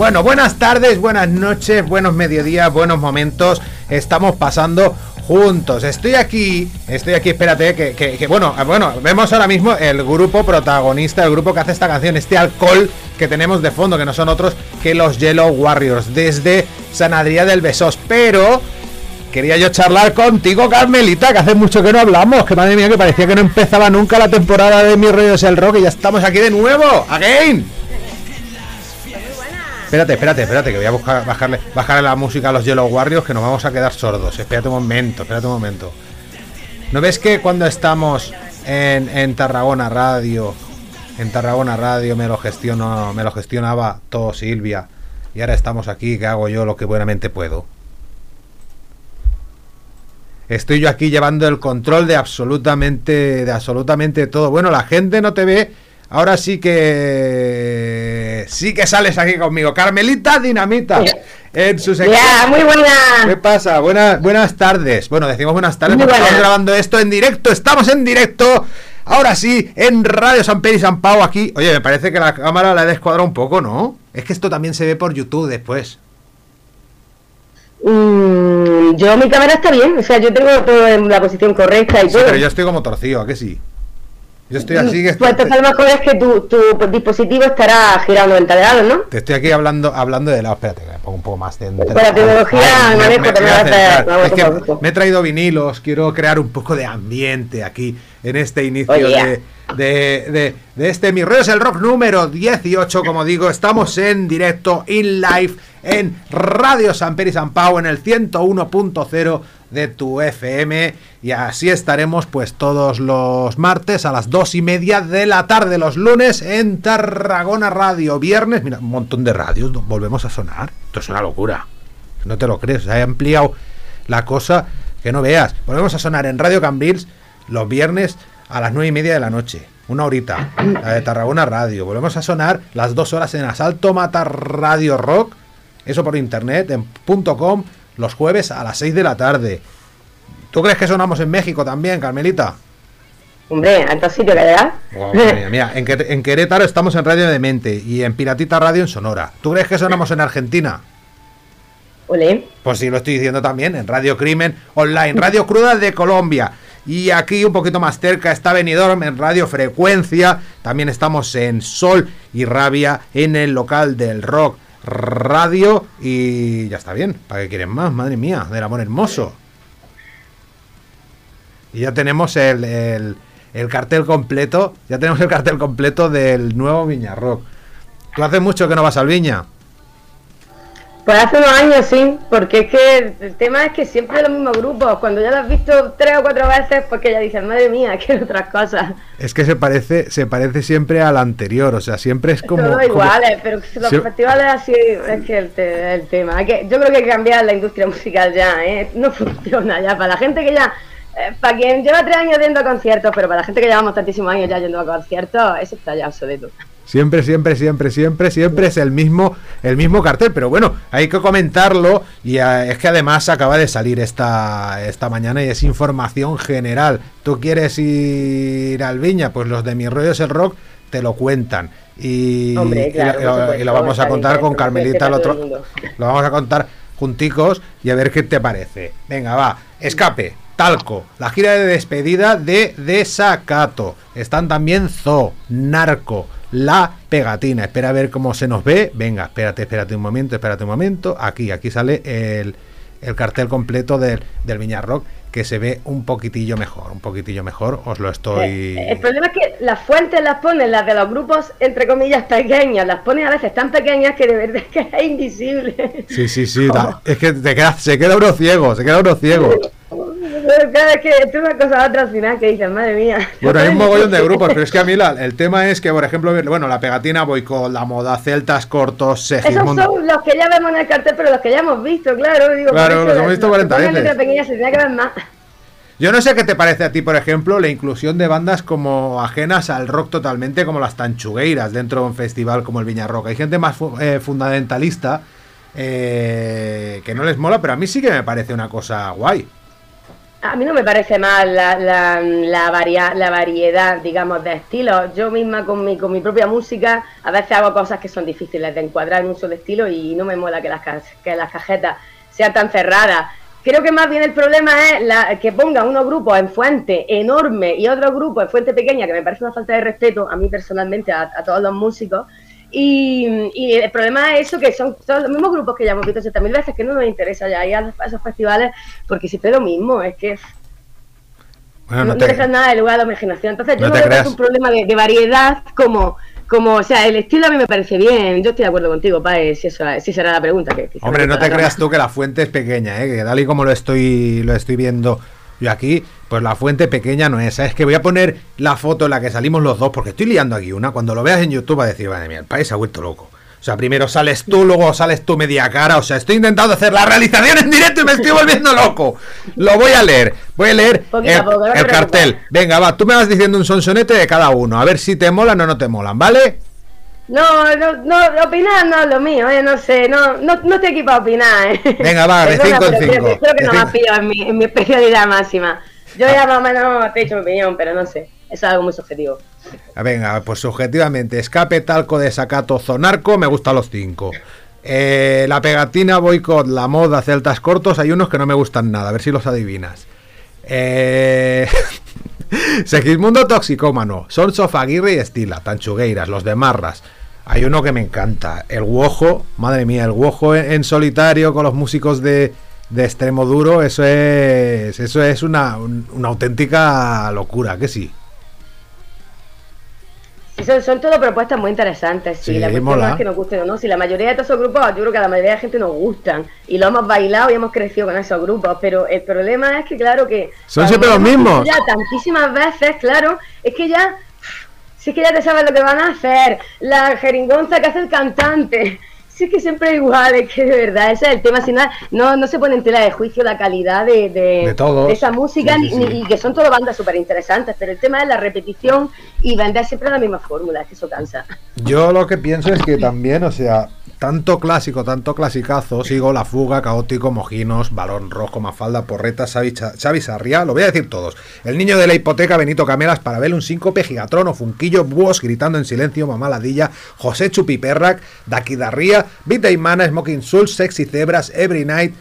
Bueno, buenas tardes, buenas noches, buenos mediodías, buenos momentos. Estamos pasando juntos. Estoy aquí, estoy aquí, espérate, que, que, que, bueno, bueno, vemos ahora mismo el grupo protagonista, el grupo que hace esta canción, este alcohol que tenemos de fondo, que no son otros que los Yellow Warriors, desde San del Besos. Pero quería yo charlar contigo, Carmelita, que hace mucho que no hablamos, que madre mía, que parecía que no empezaba nunca la temporada de Mi Rollo es el Rock y ya estamos aquí de nuevo, again. Espérate, espérate, espérate, que voy a buscar, bajarle, bajarle la música a los Yellow Warriors, que nos vamos a quedar sordos. Espérate un momento, espérate un momento. ¿No ves que cuando estamos en, en Tarragona Radio, en Tarragona Radio me lo gestiono, me lo gestionaba todo Silvia, y ahora estamos aquí, que hago yo lo que buenamente puedo? Estoy yo aquí llevando el control de absolutamente, de absolutamente todo. Bueno, la gente no te ve. Ahora sí que sí que sales aquí conmigo. Carmelita Dinamita. En su sección. muy buena. ¿Qué pasa? Buenas, buenas tardes. Bueno, decimos buenas tardes porque estamos grabando esto en directo. Estamos en directo. Ahora sí, en Radio San Pedro y San Pau aquí. Oye, me parece que la cámara la he descuadrado un poco, ¿no? Es que esto también se ve por YouTube después. Mm, yo mi cámara está bien, o sea, yo tengo todo en la posición correcta y todo. Pero yo estoy como torcido, ¿a que sí? Yo estoy así que... Pues entonces a lo mejor es que tu, tu dispositivo estará girado 90 grados, ¿no? Te estoy aquí hablando hablando de lado. Espérate, me pongo un poco más de... Pues la tecnología me, me, es que me he traído vinilos, quiero crear un poco de ambiente aquí en este inicio de, de, de, este Mi Rollo es el Rock número 18, como digo, estamos en directo, in live, en Radio San Peri San Pau, en el 101.0 de tu FM y así estaremos pues todos los martes a las dos y media de la tarde, los lunes en Tarragona Radio, viernes, mira, un montón de radios, volvemos a sonar, esto es una locura, no te lo crees, se ha ampliado la cosa que no veas, volvemos a sonar en Radio Cambrils los viernes a las nueve y media de la noche, una horita, la de Tarragona Radio, volvemos a sonar las dos horas en Asalto Mata Radio Rock, eso por internet, en .com, los jueves a las 6 de la tarde. ¿Tú crees que sonamos en México también, Carmelita? Hombre, ¿a sitio que da? mira, en, Querétaro estamos en Radio de Mente y en Piratita Radio en Sonora. ¿Tú crees que sonamos en Argentina? Olé. Pues sí, lo estoy diciendo también, en Radio Crimen Online, Radio Cruda de Colombia. Y aquí un poquito más cerca está Benidorm en Radio Frecuencia. También estamos en Sol y Rabia en el local del rock radio y ya está bien. ¿Para qué quieren más? Madre mía, del amor hermoso. Y ya tenemos el, el, el, cartel completo. Ya tenemos el cartel completo del nuevo Viña Rock. ¿Tú hace mucho que no vas al Viña? Pues hace unos años sí, porque es que el tema es que siempre los mismos grupos, cuando ya lo has visto tres o cuatro veces, porque ya dices, madre mía, que otras cosas. Es que se parece, se parece siempre al anterior, o sea, siempre es como. Todo igual, pero los festivales así es que el, tema. Hay que, yo creo que hay que cambiar la industria musical ya, ¿eh? no funciona ya. Para la gente que ya. Eh, para quien lleva tres años yendo a conciertos, pero para la gente que llevamos tantísimos años ya yendo a conciertos, eso está ya obsoleto. Siempre, siempre, siempre, siempre, siempre es el mismo, el mismo cartel. Pero bueno, hay que comentarlo. Y eh, es que además acaba de salir esta, esta mañana y es información general. ¿Tú quieres ir al Viña? Pues los de Mi Rollo es el Rock te lo cuentan. Y, lo, vamos a contar con Carmelita el otro. Lo vamos a contar junticos y a ver qué te parece. Venga, va. Escape. Talco, la gira de despedida de Desacato. Están también Zo, Narco, la pegatina. Espera a ver cómo se nos ve. Venga, espérate, espérate un momento, espérate un momento. Aquí, aquí sale el, el cartel completo del, del Viña Rock que se ve un poquitillo mejor, un poquitillo mejor, os lo estoy... Eh, el problema es que las fuentes las ponen, las de los grupos, entre comillas, pequeñas, las ponen a veces tan pequeñas que de verdad es que es invisible. Sí, sí, sí, es que te queda, se queda uno ciego, se queda uno ciego. Cada vez que tú una cosa a otra al final que dices, madre mía. Bueno, hay un mogollón de grupos, pero es que a mí la, el tema es que, por ejemplo, bueno, la pegatina voy con la moda, celtas cortos, Segismundo. Esos son los que ya vemos en el cartel, pero los que ya hemos visto, claro. Digo, claro, los hemos visto 40 veces. Pequeña, se tenía que ver más. Yo no sé qué te parece a ti, por ejemplo, la inclusión de bandas como ajenas al rock totalmente, como las Tanchugueiras, dentro de un festival como el Viña Rock. Hay gente más eh, fundamentalista eh, que no les mola, pero a mí sí que me parece una cosa guay. A mí no me parece mal la, la, la, la variedad, digamos, de estilos. Yo misma con mi, con mi propia música a veces hago cosas que son difíciles de encuadrar en un solo estilo y no me mola que las, que las cajetas sean tan cerradas. Creo que más bien el problema es la, que pongan unos grupos en fuente enorme y otros grupos en fuente pequeña, que me parece una falta de respeto a mí personalmente, a, todos los músicos. Y, el problema es eso, que son todos los mismos grupos que ya hemos visto 70.000 veces, que no nos interesa ya ir a esos festivales, porque siempre es lo mismo, es que no, no, te... nada de lugar a la imaginación. Entonces yo no, creo que es un problema de, de variedad como como, o sea, el estilo a mí me parece bien. Yo estoy de acuerdo contigo, Pae, si, eso, si será la pregunta. Que, Hombre, no te creas tú que la fuente es pequeña, ¿eh? que tal y como lo estoy, lo estoy viendo yo aquí, pues la fuente pequeña no es. Es que voy a poner la foto en la que salimos los dos, porque estoy liando aquí una. Cuando lo veas en YouTube va a decir, madre mía, el país se ha vuelto loco. O sea, primero sales tú, luego sales tú media cara. O sea, estoy intentando hacer la realización en directo y me estoy volviendo loco. Lo voy a leer. Voy a leer el, cartel. Venga, va, tú me vas diciendo un sonsonete de cada uno. A ver si te molan o no te molan, ¿vale? No, no, no, opinar no es lo mío, eh, no sé, no, no, no estoy aquí para opinar. Eh. Venga, va, de 5 en 5. Creo, que no me pillado en mi, en mi especialidad máxima. Yo ya más o menos te he dicho mi opinión, pero no sé, es algo muy subjetivo. Ah, venga, pues subjetivamente, escape, talco, desacato, zonarco, me gustan los cinco. Eh, la pegatina, boicot, la moda, celtas cortos, hay unos que no me gustan nada, a ver si los adivinas. Eh... Segismundo Toxicómano, Son Aguirre y Estila, Tanchugueiras, los de Marras. Hay uno que me encanta, el Guojo, madre mía, el Guojo en, solitario con los músicos de, de extremo duro, eso es, eso es una, una auténtica locura, que sí son, son todo propuestas muy interesantes. Sí, la cuestión es que nos gusten o no. Si la mayoría de todos esos grupos, yo creo que a la mayoría de la gente nos gustan. Y lo hemos bailado y hemos crecido con esos grupos. Pero el problema es que, claro, que. Son siempre los mismos. Ya tantísimas veces, claro, es que ya. Si es que ya te sabes lo que van a hacer. La jeringonza que hace el cantante es que siempre igual, es que de verdad, ese es el tema. Si no, no, no se pone en tela de juicio la calidad de, de, esa música, ni, y que son todas bandas súper interesantes, pero el tema es la repetición y vender siempre la misma fórmula, es que eso cansa. Yo lo que pienso es que también, o sea, tanto clásico, tanto clasicazo, sigo La Fuga, Caótico, Mojinos, Balón Rojo, Mafalda, Porreta, Xavi, Xavi lo voy a decir todos. El niño de la hipoteca, Benito Camelas, Parabel, un síncope, Gigatrón Funquillo, Búhos, gritando en silencio, Mamá Ladilla, José Chupiperrac, Daquidarría, Vita Mana, Smoking Soul, Sexy Zebras, Every Night,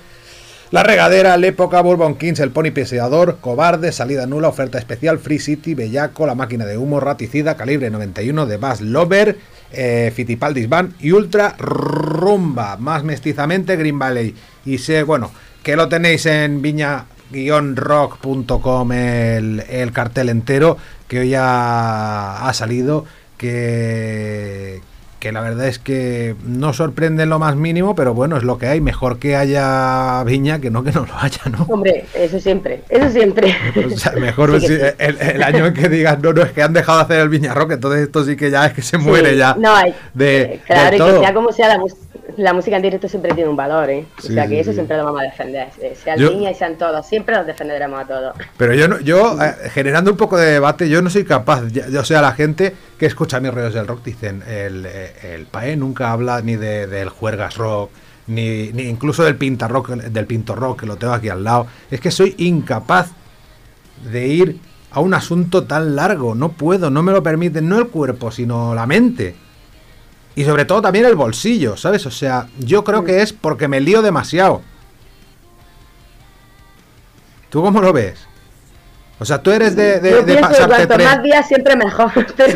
la regadera, la época, Bourbon Kings, el pony peseador, cobarde, salida nula, oferta especial, Free City, Bellaco, la máquina de humo, raticida, calibre 91 de Bass Lover, eh, Fitipaldis Van y Ultra Rumba, más mestizamente Green Valley. Y sé, bueno, que lo tenéis en viña-rock.com el, el cartel entero, que hoy ya ha salido, que, que la verdad es que no sorprende en lo más mínimo, pero bueno, es lo que hay. Mejor que haya viña que no que no lo haya, ¿no? Hombre, eso siempre, eso siempre. mejor el, año en que digas, no, no, es que han dejado de hacer el viña rock, entonces esto sí que ya es que se muere ya. No hay. De, claro, y que sea como sea la, la, música en directo siempre tiene un valor, ¿eh? O sea que eso siempre lo vamos a defender. Eh, sea el viña y sean todos, siempre los defenderemos a todos. Pero yo, no, yo eh, generando un poco de debate, yo no soy capaz, yo, o sea, la gente que escucha mis redes del rock dicen, el, el PAE nunca habla ni de, del juergas rock, ni, ni, incluso del pinta rock, del pinto rock, que lo tengo aquí al lado. Es que soy incapaz de ir a un asunto tan largo. No puedo, no me lo permite, no el cuerpo, sino la mente. Y sobre todo también el bolsillo, ¿sabes? O sea, yo creo que es porque me lío demasiado. ¿Tú cómo lo ves? O sea, tú eres de, de, de pasarte tres... más días siempre mejor.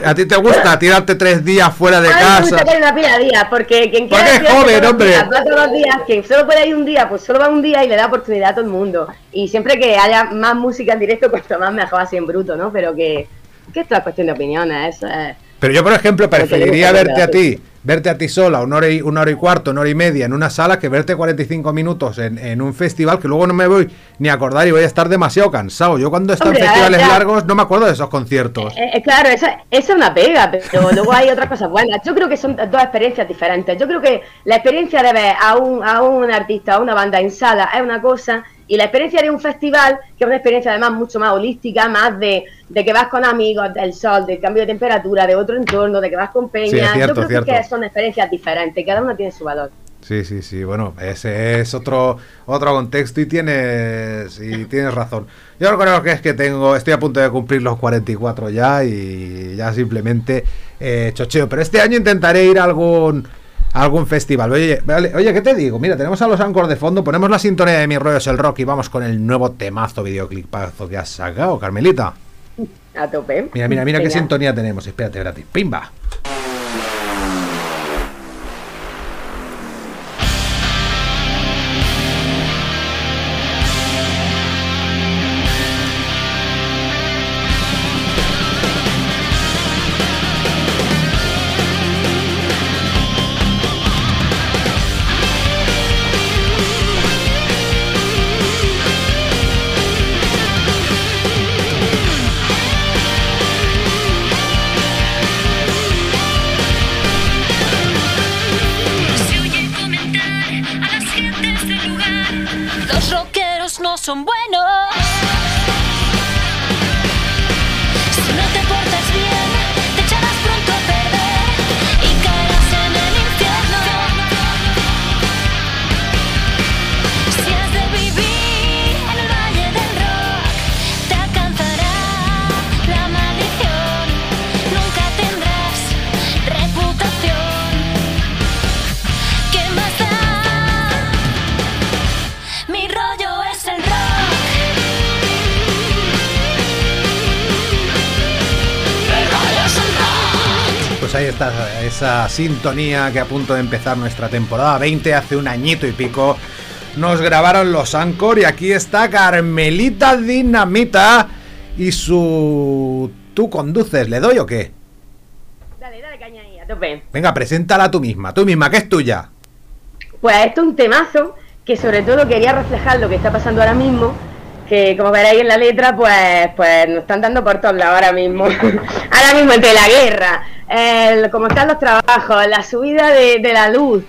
¿A ti te gusta tirarte tres días fuera de casa? A mí me gusta una pila de días, porque quien quiera... Porque es joven, hombre. Días, todos días, que solo puede ir un día, pues solo va un día y le da oportunidad a todo el mundo. Y siempre que haya más música en directo, cuanto más mejor así en bruto, ¿no? Pero que, que esto es cuestión de opiniones, eso es... Pero yo, por ejemplo, preferiría verte a ti verte a ti sola una hora y, una hora y cuarto, una hora y media en una sala que verte 45 minutos en, un festival que luego no me voy ni a acordar y voy a estar demasiado cansado. Yo cuando estoy en festivales largos no me acuerdo de esos conciertos. Eh, eh, claro, esa, es una pega, pero luego hay otras cosas buenas. Yo creo que son dos experiencias diferentes. Yo creo que la experiencia de ver a un, a un artista, a una banda en sala es una cosa y la experiencia de un festival, que es una experiencia además mucho más holística, más de, de que vas con amigos, del sol, del cambio de temperatura, de otro entorno, de que vas con peña. yo creo que son experiencias diferentes, cada una tiene su valor. Sí, sí, sí. Bueno, ese es otro otro contexto y tienes y tienes razón. Yo creo que es que tengo estoy a punto de cumplir los 44 ya y ya simplemente eh, chocheo. Pero este año intentaré ir a algún algún festival. Oye, oye, ¿qué te digo? Mira, tenemos a los Anchor de fondo, ponemos la sintonía de Mi Rollo es el Rock y vamos con el nuevo temazo videoclipazo que has sacado, Carmelita. A tope. Mira, mira, mira qué sintonía tenemos. Espérate, espérate. Pimba. Esa sintonía que a punto de empezar nuestra temporada 20 hace un añito y pico. Nos grabaron los Anchor y aquí está Carmelita Dinamita y su... ¿Tú conduces? ¿Le doy o qué? Dale, dale caña ahí, a tope. Venga, preséntala tú misma, tú misma, que es tuya. Pues esto es un temazo que sobre todo quería reflejar lo que está pasando ahora mismo que como veréis en la letra, pues, pues nos están dando por todos lados ahora mismo. ahora mismo entre la guerra, el, como están los trabajos, la subida de, la luz.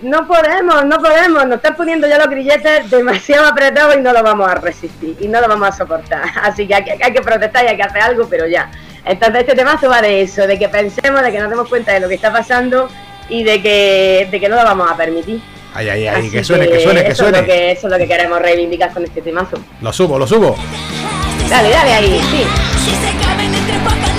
No podemos, no podemos, nos están poniendo ya los grilletes demasiado apretados y no lo vamos a resistir y no lo vamos a soportar. Así que hay, que protestar y hay que hacer algo, pero ya. Entonces este tema va de eso, de que pensemos, de que nos demos cuenta de lo que está pasando y de que, de que no lo vamos a permitir. Ay, ay, ay, que suene, que, suene, que suene. Es que, eso es lo que queremos reivindicar con este temazo. Lo subo, lo subo. Dale, dale ahí, sí.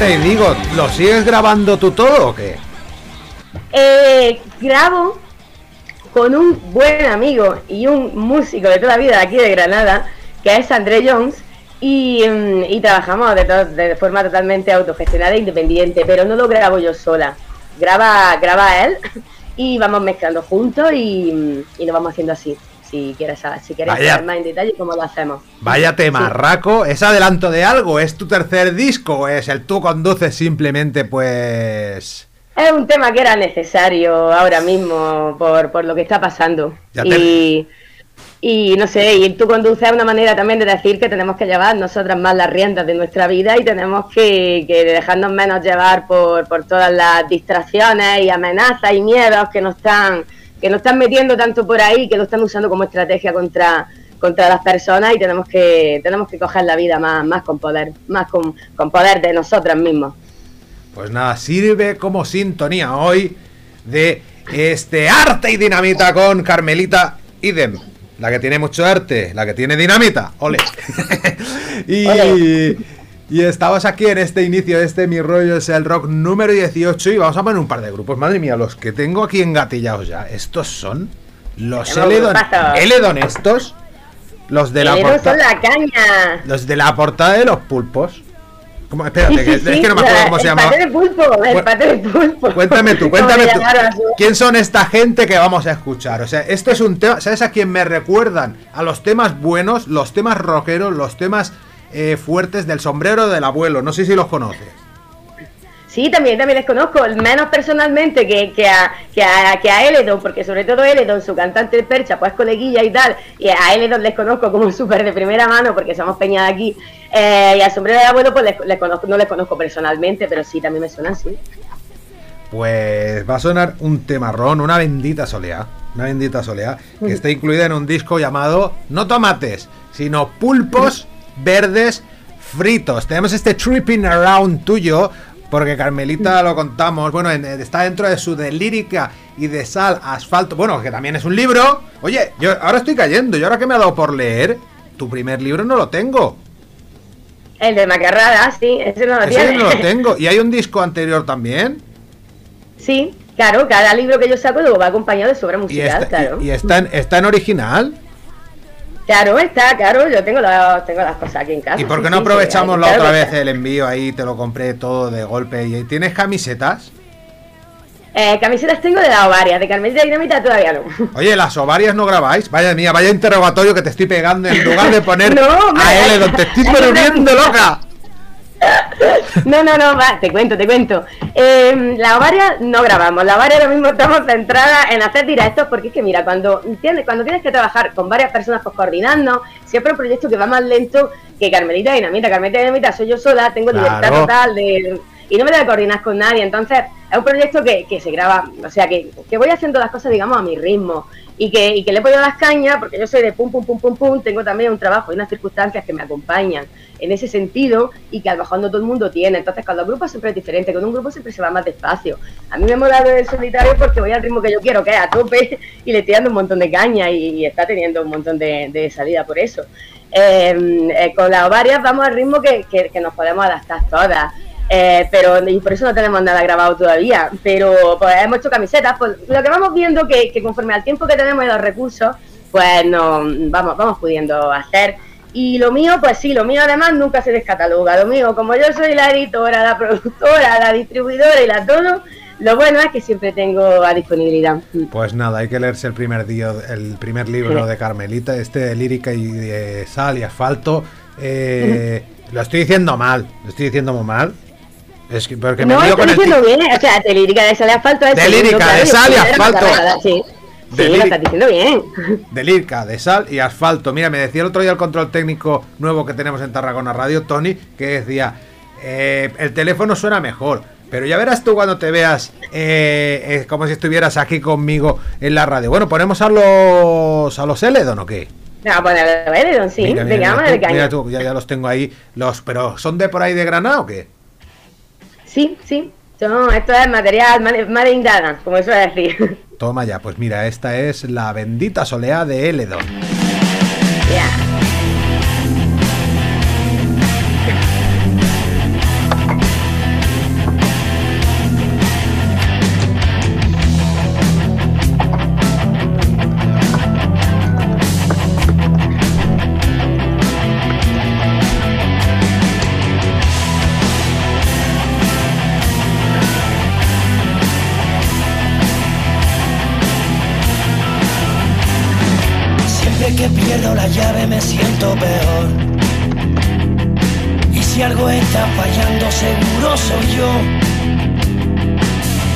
Y digo, ¿lo sigues grabando tú todo o qué? Eh, grabo con un buen amigo y un músico de toda vida aquí de Granada, que es André Jones, y, mm, trabajamos de, de, forma totalmente autogestionada e independiente, pero no lo grabo yo sola. Graba, graba él y vamos mezclando juntos y, y lo vamos haciendo así si quieres saber, si quieres saber más en detalle cómo lo hacemos. Vaya tema, Raco, ¿es adelanto de algo? ¿Es tu tercer disco o es el tú conduces simplemente pues... Es un tema que era necesario ahora mismo por, lo que está pasando. y y no sé, y tú conduces a una manera también de decir que tenemos que llevar nosotras más las riendas de nuestra vida y tenemos que, dejarnos menos llevar por, por todas las distracciones y amenazas y miedos que nos están que nos están metiendo tanto por ahí que lo están usando como estrategia contra contra las personas y tenemos que tenemos que coger la vida más, más con poder más con, con poder de nosotras mismos pues nada sirve como sintonía hoy de este arte y dinamita con Carmelita Idem. La que tiene mucho arte, la que tiene dinamita, ole. y, y estamos aquí en este inicio de este Mi Rollo es el Rock número 18 y vamos a poner un par de grupos. Madre mía, los que tengo aquí engatillados ya. Estos son los Eledon, Eledon estos. Los de la portada. la caña. Los de la portada de los pulpos. ¿Cómo? Espérate, que, es que no me acuerdo cómo se llama. El pulpo, el pate de pulpo. Cuéntame tú, cuéntame tú. ¿Quién son esta gente que vamos a escuchar? O sea, esto es un tema. ¿Sabes a quién me recuerdan? A los temas buenos, los temas rockeros, los temas eh, fuertes del sombrero del abuelo. No sé si los conoces. Sí, también, también les conozco, menos personalmente que, que, a, que, a, que a Eledon, porque sobre todo Eledon, su cantante de percha, pues coleguilla y tal, y a Eledon les conozco como súper de primera mano, porque somos peña de aquí, eh, y al sombrero de abuelo, pues les, conozco, no les conozco personalmente, pero sí, también me suena así. Pues va a sonar un temarrón, una bendita soleá, una bendita soleá, que está incluida en un disco llamado No Tomates, sino Pulpos Verdes Fritos. Tenemos este Tripping Around tuyo porque Carmelita lo contamos, bueno, está dentro de su de lírica y de sal, asfalto, bueno, que también es un libro. Oye, yo ahora estoy cayendo, yo ahora que me ha dado por leer, tu primer libro no lo tengo. El de Macarrada, sí, ese no lo ese no lo tengo. ¿Y hay un disco anterior también? Sí, claro, cada libro que yo saco luego va acompañado de su obra musical, claro. ¿Y, está, está en original? Claro, está, claro, yo tengo, tengo las cosas aquí en casa. ¿Y por qué no aprovechamos la otra vez el envío ahí? Te lo compré todo de golpe. ¿Y tienes camisetas? Eh, camisetas tengo de la ovaria, de Carmelita Dinamita todavía no. Oye, las ovarias no grabáis. Vaya mía, vaya interrogatorio que te estoy pegando en lugar de poner no, a él, donde te estoy volviendo loca. No, no, no, va, te cuento, te cuento. Em, la ovaria no grabamos, la ovaria ahora mismo estamos centradas en hacer directos porque es que mira, cuando tienes, cuando tienes que trabajar con varias personas pues coordinando, siempre un proyecto que va más lento que Carmelita Dinamita. Carmelita Dinamita soy yo sola, tengo libertad total de, y no me que coordinar con nadie, entonces es un proyecto que, que se graba, o sea, que, que voy haciendo las cosas, digamos, a mi ritmo y que, y que le he podido las cañas, porque yo soy de pum, pum, pum, pum, pum, tengo también un trabajo y unas circunstancias que me acompañan en ese sentido y que a lo mejor no todo el mundo tiene. Entonces, cada grupo siempre es diferente, con un grupo siempre se va más despacio. A mí me mola el solitario porque voy al ritmo que yo quiero, que es a tope, y le estoy dando un montón de caña y, está teniendo un montón de, salida por eso. Em, eh, con las varias vamos al ritmo que, que nos podemos adaptar todas. Eh, pero y por eso no tenemos nada grabado todavía. Pero pues hemos hecho camisetas. Pues, lo que vamos viendo que, que conforme al tiempo que tenemos y los recursos, pues no, vamos, vamos pudiendo hacer. Y lo mío, pues sí, lo mío además nunca se descataloga. Lo mío, como yo soy la editora, la productora, la distribuidora y la todo, lo bueno es que siempre tengo a disponibilidad. Pues nada, hay que leerse el primer día, el primer libro de Carmelita, este de lírica y de sal y asfalto. Eh, lo estoy diciendo mal, lo estoy diciendo muy mal, es que porque no, me estoy diciendo bien, o sea, de lírica de sal y asfalto es De lírica de sal y asfalto. Sí. Sí, lo estás diciendo bien. De de sal y asfalto. Mira, me decía el otro día el control técnico nuevo que tenemos en Tarragona Radio, Tony, que decía, eh, el teléfono suena mejor. Pero ya verás tú cuando te veas eh, como si estuvieras aquí conmigo en la radio. Bueno, ponemos a los a los Eledon o qué? No, a poner a los Eledon, sí. Mira, mira, mira, mira tú, ya, ya los tengo ahí. Los, pero ¿son de por ahí de Granada o qué? Sí, sí. esto es material Made como suele decir. Toma ya, pues mira, esta es la bendita solea de Eledon.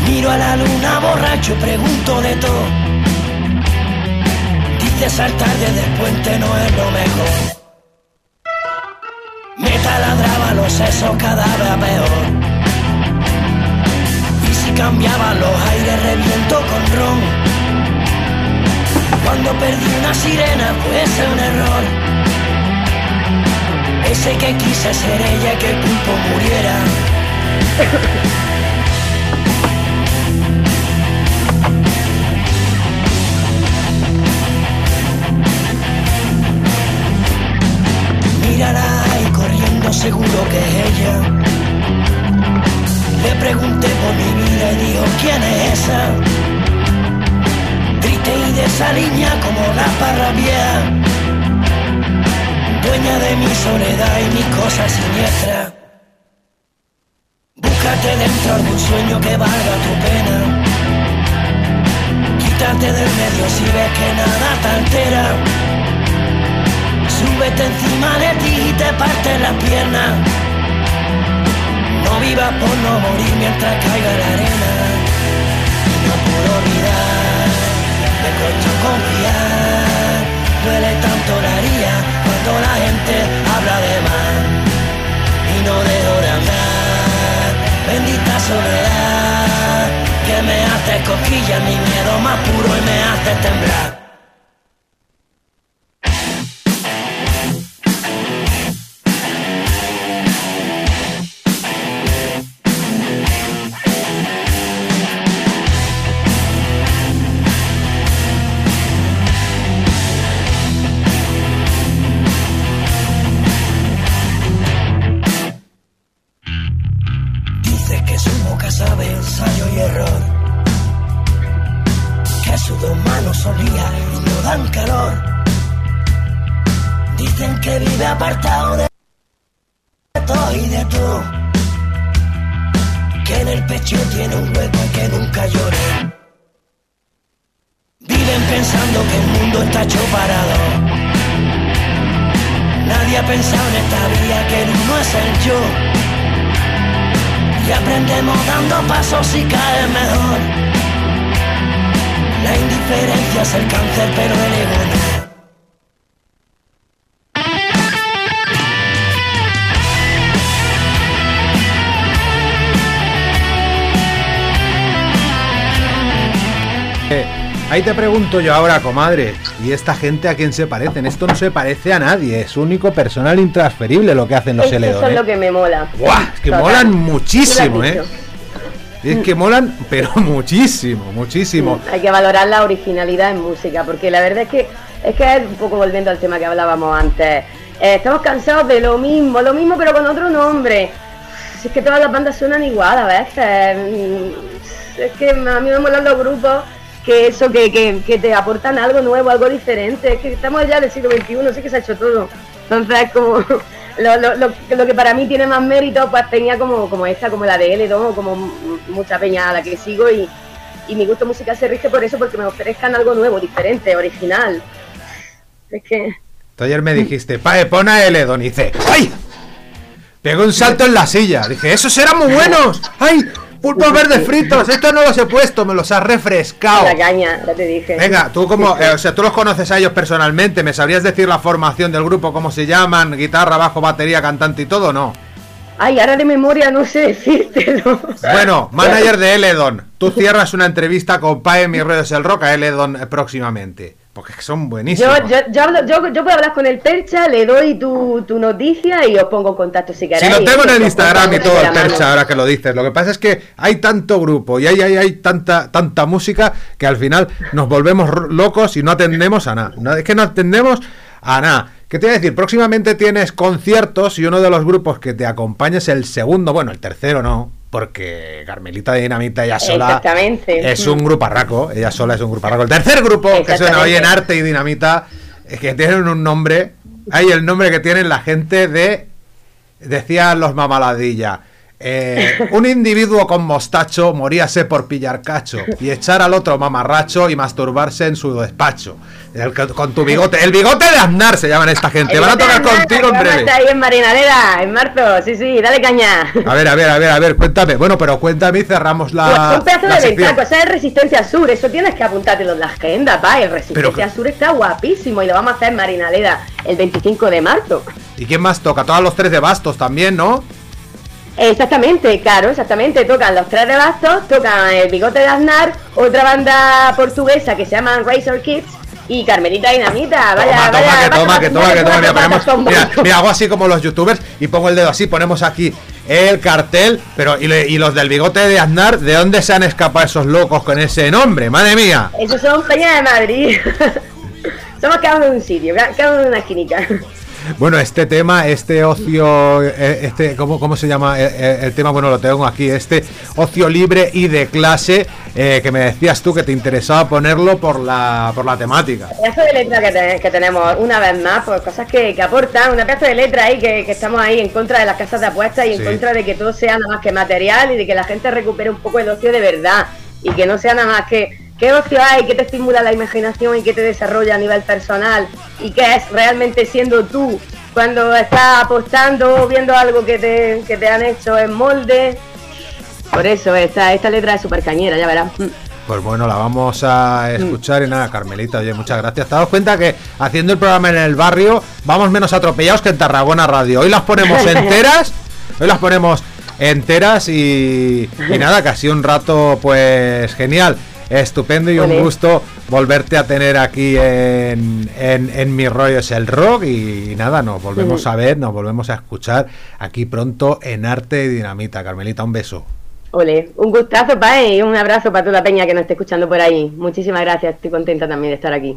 Miro a la luna borracho, pregunto de todo. Dice saltar desde el puente no es lo mejor. Me taladraba los sesos cada vez peor. Y si cambiaba los aires reviento con ron. Cuando perdí una sirena fue ser un error. Ese que quise ser ella que el pulpo muriera. Mírala y corriendo seguro que es ella. Le pregunté por mi vida y dijo, ¿quién es esa? Triste y de esa línea como la parra vieja. Dueña de mi soledad y mis cosas siniestras. Búscate dentro de sueño que valga tu pena. Quítate del medio si ves que nada te altera. Súbete encima de ti y te parte la pierna. No vivas por no morir mientras caiga la arena. No puedo olvidar, me cuesta confiar. Duele tanto la haría cuando la gente habla de más. Y no de bendita soledad. Que me hace cosquillas, mi miedo más puro y me hace temblar. sabe ensayo y error. Que su humano solía y no dan calor. Dicen que vive apartado de todo y de tú. Que en el pecho tiene un hueco y que nunca llora. Viven pensando que el mundo está hecho parado. Nadie ha pensado en esta vida que no es el yo y aprendemos dando pasos y caer mejor. La indiferencia es el cáncer, pero el ego no. Ahí te pregunto yo ahora, comadre, ¿y esta gente a quién se parecen? Esto no se parece a nadie, es único personal intransferible lo que hacen los Eledos. Eso es ¿eh? lo que me mola. ¡Buah! Es que molan muchísimo, ¿eh? Es que molan, pero muchísimo, muchísimo. Hay que valorar la originalidad en música, porque la verdad es que es que un poco volviendo al tema que hablábamos antes. Eh, estamos cansados de lo mismo, lo mismo pero con otro nombre. es que todas las bandas suenan igual a veces. Mm, es que a mí me molan los grupos que eso, que, que, te aportan algo nuevo, algo diferente. Es que estamos ya del siglo XXI, sí que se ha hecho todo. Entonces, como lo, lo, lo, que para mí tiene más mérito, pues tenía como, como esta, como la de L, ¿no? como mucha peña a la que sigo y, y mi gusto musical se rige por eso, porque me ofrezcan algo nuevo, diferente, original. Es que... Tú ayer me dijiste, Pae, pon a L, Don, y dice, ¡ay! Pegó un salto en la silla. Dije, esos eran muy buenos. ¡Ay! Pulpos verdes fritos, estos no los he puesto, me los has refrescado. La caña, ya te dije. Venga, tú como, eh, o sea, tú los conoces a ellos personalmente, ¿me sabrías decir la formación del grupo, cómo se llaman, guitarra, bajo, batería, cantante y todo, no? Ay, ahora de memoria no sé decírtelo. Bueno, manager de Eledon, tú cierras una entrevista con Pae Mi Redes el Rock a Eledon próximamente. Porque son buenísimos. Yo, yo, yo, puedo hablar con el Percha, le doy tu, tu, noticia y os pongo en contacto si queréis. Si lo tengo en el Instagram y todo el Percha, ahora que lo dices. Lo que pasa es que hay tanto grupo y hay, hay, hay tanta, tanta música que al final nos volvemos locos y no atendemos a nada. Es que no atendemos a nada. ¿Qué te voy a decir? Próximamente tienes conciertos y uno de los grupos que te acompaña es el segundo, bueno, el tercero no, porque Carmelita de Dinamita ella sola es un grupo arraco, ella sola es un grupo arraco. El tercer grupo que suena hoy en Arte y Dinamita es que tienen un nombre, hay el nombre que tienen la gente de, decían los mamaladilla, Eh, un individuo con mostacho moríase por pillar cacho y echar al otro mamarracho y masturbarse en su despacho. con tu bigote, el bigote de Aznar se llaman esta gente. Van a tocar contigo en breve. ahí en Marinalera, en marzo, sí, sí, dale caña. A ver, a ver, a ver, a ver, cuéntame. Bueno, pero cuéntame y cerramos la. un pedazo de ventaco, esa es Resistencia Sur, eso tienes que apuntártelo en la agenda, pa. El Resistencia Sur está guapísimo y lo vamos a hacer en Marinalera el 25 de marzo. ¿Y quién más toca? Todos los tres de bastos también, ¿no? Exactamente, claro, exactamente. Tocan los tres de bastos, tocan el bigote de Aznar, otra banda portuguesa que se llama Razor Kids y Carmelita Dinamita. Vaya, toma, vaya, que toma, que toma, que toma. Mira, ponemos, mira, hago así como los youtubers y pongo el dedo así, ponemos aquí el cartel, pero y, los del bigote de Aznar, ¿de dónde se han escapado esos locos con ese nombre? Madre mía. Esos son Peña de Madrid. Somos cada uno de un sitio, cada uno de una esquinita. Bueno, este tema, este ocio, eh, este, ¿cómo, cómo se llama eh, eh, el, tema? Bueno, lo tengo aquí, este ocio libre y de clase, que me decías tú que te interesaba ponerlo por la, por la temática. Pedazo de letra que, tenemos, una vez más, pues cosas que, aportan, una pedazo de letra ahí que, estamos ahí en contra de las casas de apuestas y en contra de que todo sea nada más que material y de que la gente recupere un poco el ocio de verdad y que no sea nada más que qué ocio hay, qué te estimula la imaginación y qué te desarrolla a nivel personal y qué es realmente siendo tú cuando estás apostando viendo algo que te, que te han hecho en molde. Por eso esta, esta letra es súper cañera, ya verás. Pues bueno, la vamos a escuchar y nada, Carmelita, oye, muchas gracias. ¿Te das cuenta que haciendo el programa en el barrio vamos menos atropellados que en Tarragona Radio? Hoy las ponemos enteras, hoy las ponemos enteras y, y nada, casi un rato pues genial. Estupendo y un gusto volverte a tener aquí en, en, Mi Rollo es el Rock. Y, nada, nos volvemos a ver, nos volvemos a escuchar aquí pronto en Arte y Dinamita. Carmelita, un beso. Ole, un gustazo, Pae, y un abrazo para toda la peña que nos esté escuchando por ahí. Muchísimas gracias, estoy contenta también de estar aquí.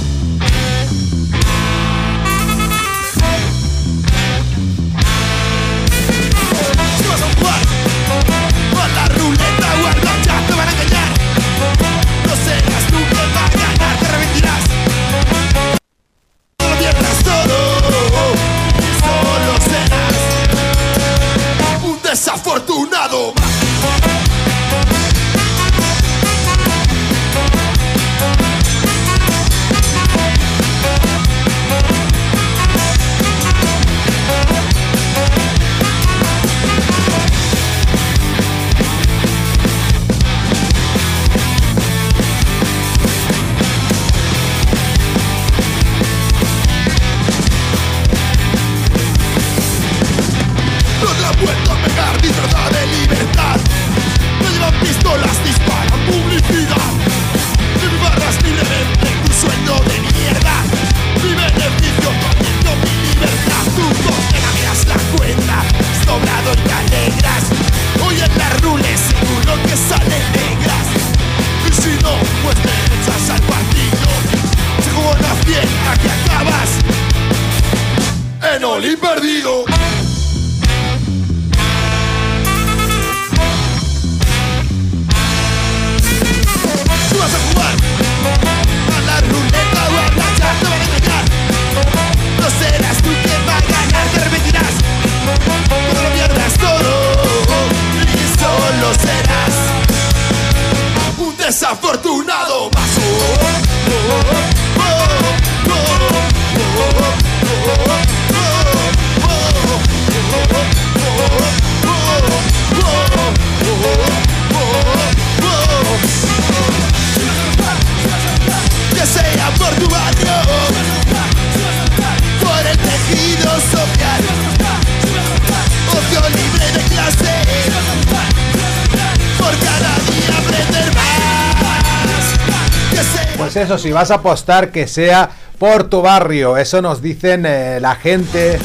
eso, si vas a apostar que sea por tu barrio, eso nos dicen eh, la gente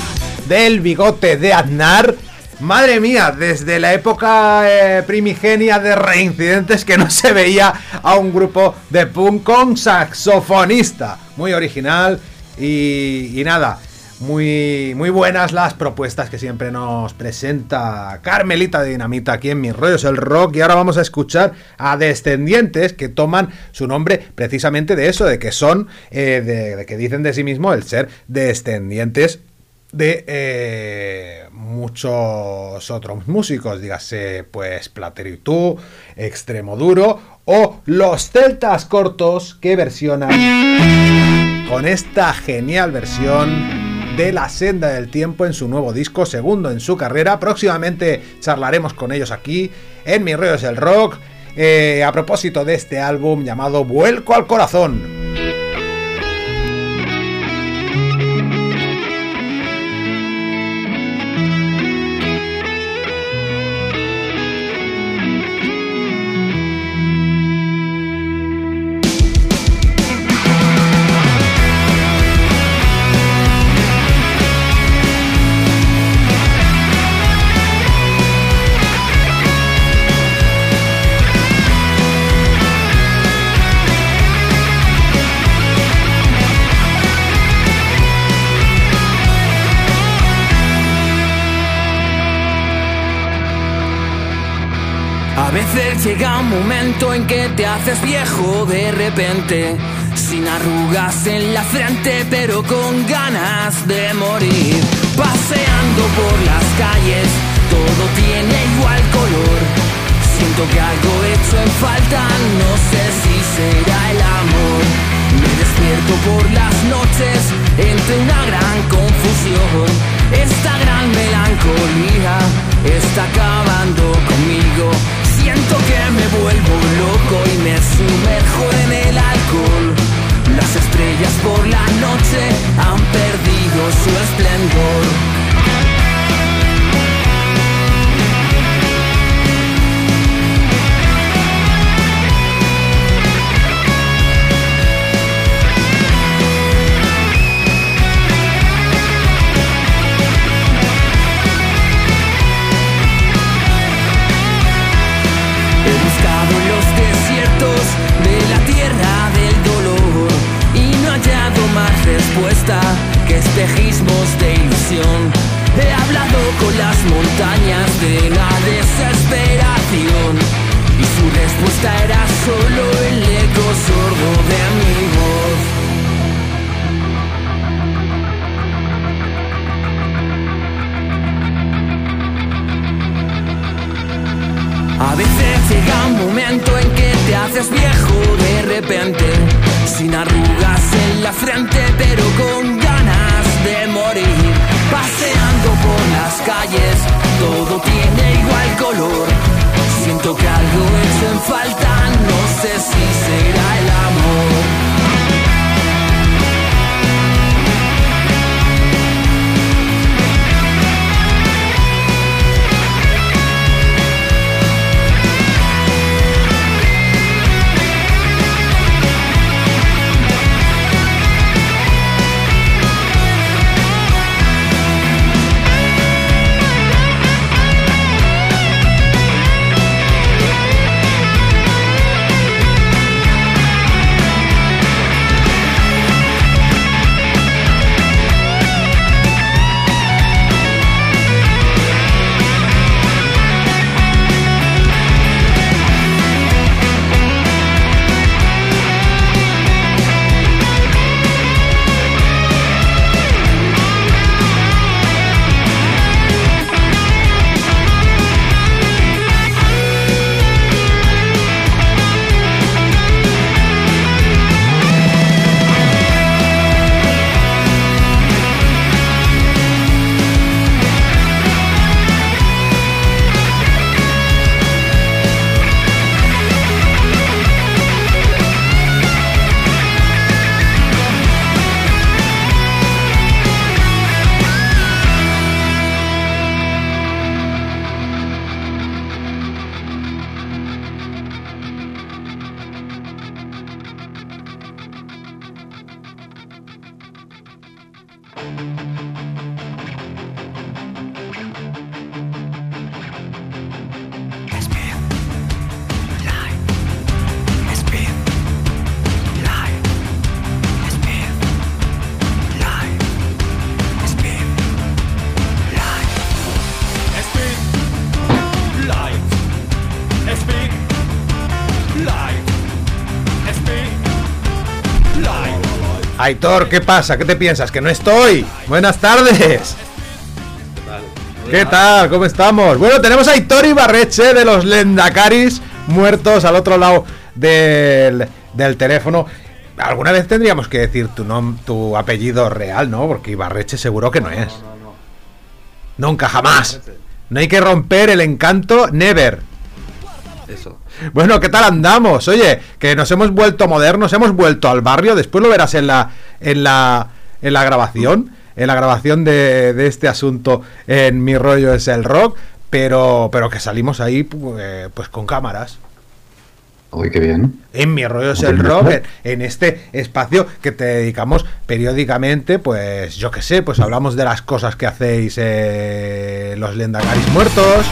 del bigote de Aznar. Madre mía, desde la época eh, primigenia de reincidentes que no se veía a un grupo de punk con saxofonista. Muy original y, y nada, muy, muy buenas las propuestas que siempre nos presenta Carmelita de Dinamita aquí en Mis Rollos el Rock. Y ahora vamos a escuchar a Descendientes que toman su nombre precisamente de eso, de que son, eh, de, que dicen de sí mismo el ser descendientes de eh, muchos otros músicos, dígase pues Platero Extremo Duro o los Celtas Cortos que versionan con esta genial versión de La Senda del Tiempo en su nuevo disco, segundo en su carrera. Próximamente charlaremos con ellos aquí en Mi Rollo es el Rock. eh, a propósito de este álbum llamado Vuelco al Corazón. En que te haces viejo de repente, sin arrugas en la frente, pero con ganas de morir. Paseando por las calles, todo tiene igual color. Siento que algo he hecho en falta, no sé si será el amor. Me despierto por las noches entre una gran confusión. Esta gran melancolía está acabando conmigo. Siento que me vuelvo loco y me sumerjo en el alcohol. Las estrellas por la noche han perdido su esplendor. Que espejismos de ilusión. He hablado con las montañas de la desesperación y su respuesta era solo el eco sordo de mi voz. A veces llega un momento en que te haces viejo de repente, sin arrugas la frente, pero con ganas de morir. Paseando por las calles, todo tiene igual color. Siento que algo he hecho en falta, no sé si será el amor. Aitor, ¿qué pasa? ¿Qué te piensas? ¿Que no estoy? Buenas tardes. ¿Qué tal? ¿Cómo estamos? Bueno, tenemos a Aitor Ibarreche de los Lendakaris muertos al otro lado del, del teléfono. Alguna vez tendríamos que decir tu nom, tu apellido real, ¿no? Porque Ibarreche seguro que no es. Nunca, jamás. No hay que romper el encanto, never. Eso. Bueno, ¿qué tal andamos? Oye, que nos hemos vuelto modernos, hemos vuelto al barrio. Después lo verás en la, en la, en la grabación, en la grabación de, de este asunto en Mi rollo es el rock. Pero, pero que salimos ahí pues, pues con cámaras. Uy, qué bien. En mi rollo es el rock, en, en, este espacio que te dedicamos periódicamente, pues yo qué sé, pues hablamos de las cosas que hacéis eh, los Lendagaris muertos.